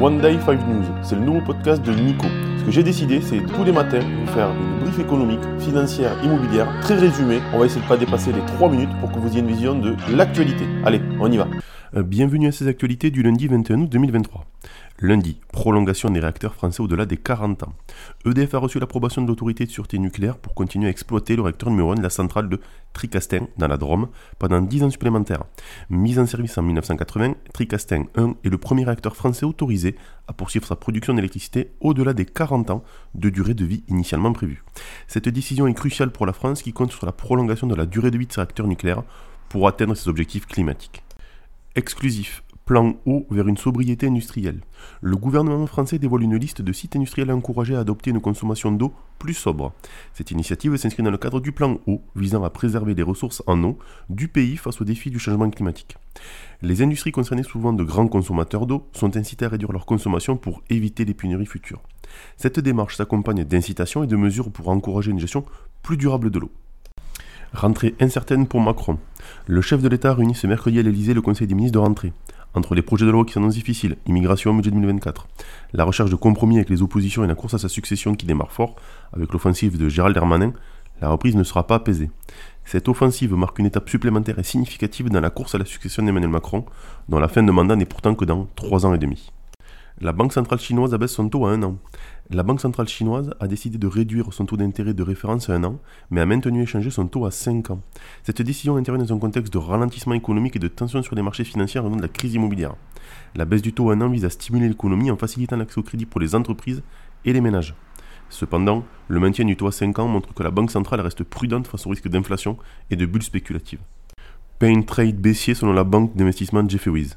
One Day 5 News, c'est le nouveau podcast de Nico. Ce que j'ai décidé, c'est tous les matins vous faire une brief économique, financière, immobilière, très résumée. On va essayer de ne pas dépasser les 3 minutes pour que vous ayez une vision de l'actualité. Allez, on y va. Euh, bienvenue à ces actualités du lundi 21 août 2023. Lundi, prolongation des réacteurs français au-delà des 40 ans. EDF a reçu l'approbation de l'autorité de sûreté nucléaire pour continuer à exploiter le réacteur numéro 1 de la centrale de Tricastin, dans la Drôme, pendant 10 ans supplémentaires. Mise en service en 1980, Tricastin 1 est le premier réacteur français autorisé à poursuivre sa production d'électricité au-delà des 40 ans de durée de vie initialement prévue. Cette décision est cruciale pour la France qui compte sur la prolongation de la durée de vie de ses réacteurs nucléaires pour atteindre ses objectifs climatiques. Exclusif, plan haut vers une sobriété industrielle. Le gouvernement français dévoile une liste de sites industriels encouragés à adopter une consommation d'eau plus sobre. Cette initiative s'inscrit dans le cadre du plan eau visant à préserver les ressources en eau du pays face aux défis du changement climatique. Les industries concernées, souvent de grands consommateurs d'eau, sont incitées à réduire leur consommation pour éviter les pénuries futures. Cette démarche s'accompagne d'incitations et de mesures pour encourager une gestion plus durable de l'eau. Rentrée incertaine pour Macron. Le chef de l'État réunit ce mercredi à l'Elysée le Conseil des ministres de rentrée entre les projets de loi qui s'annoncent difficiles, immigration, budget 2024, la recherche de compromis avec les oppositions et la course à sa succession qui démarre fort, avec l'offensive de Gérald Darmanin, la reprise ne sera pas apaisée. Cette offensive marque une étape supplémentaire et significative dans la course à la succession d'Emmanuel Macron, dont la fin de mandat n'est pourtant que dans trois ans et demi. La Banque centrale chinoise abaisse son taux à un an. La Banque centrale chinoise a décidé de réduire son taux d'intérêt de référence à un an, mais a maintenu et changé son taux à 5 ans. Cette décision intervient dans un contexte de ralentissement économique et de tension sur les marchés financiers en raison de la crise immobilière. La baisse du taux à un an vise à stimuler l'économie en facilitant l'accès au crédit pour les entreprises et les ménages. Cependant, le maintien du taux à 5 ans montre que la Banque centrale reste prudente face au risque d'inflation et de bulles spéculatives. Pain trade baissier selon la banque d'investissement Jefferies.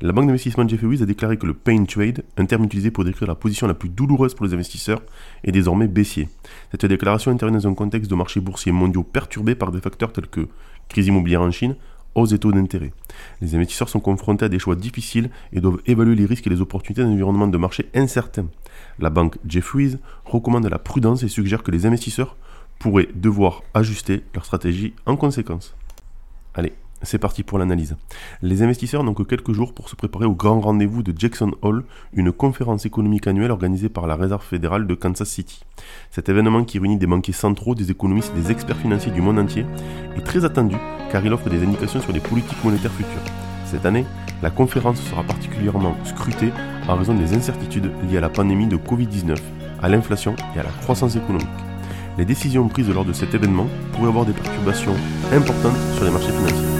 La banque d'investissement Jefferies a déclaré que le pain trade, un terme utilisé pour décrire la position la plus douloureuse pour les investisseurs, est désormais baissier. Cette déclaration intervient dans un contexte de marchés boursiers mondiaux perturbés par des facteurs tels que crise immobilière en Chine, hausse des taux d'intérêt. Les investisseurs sont confrontés à des choix difficiles et doivent évaluer les risques et les opportunités d'un environnement de marché incertain. La banque Jefferies recommande la prudence et suggère que les investisseurs pourraient devoir ajuster leur stratégie en conséquence. Allez, c'est parti pour l'analyse. Les investisseurs n'ont que quelques jours pour se préparer au grand rendez-vous de Jackson Hall, une conférence économique annuelle organisée par la Réserve fédérale de Kansas City. Cet événement qui réunit des banquiers centraux, des économistes et des experts financiers du monde entier est très attendu car il offre des indications sur les politiques monétaires futures. Cette année, la conférence sera particulièrement scrutée en raison des incertitudes liées à la pandémie de Covid-19, à l'inflation et à la croissance économique. Les décisions prises lors de cet événement pourraient avoir des perturbations importantes sur les marchés financiers.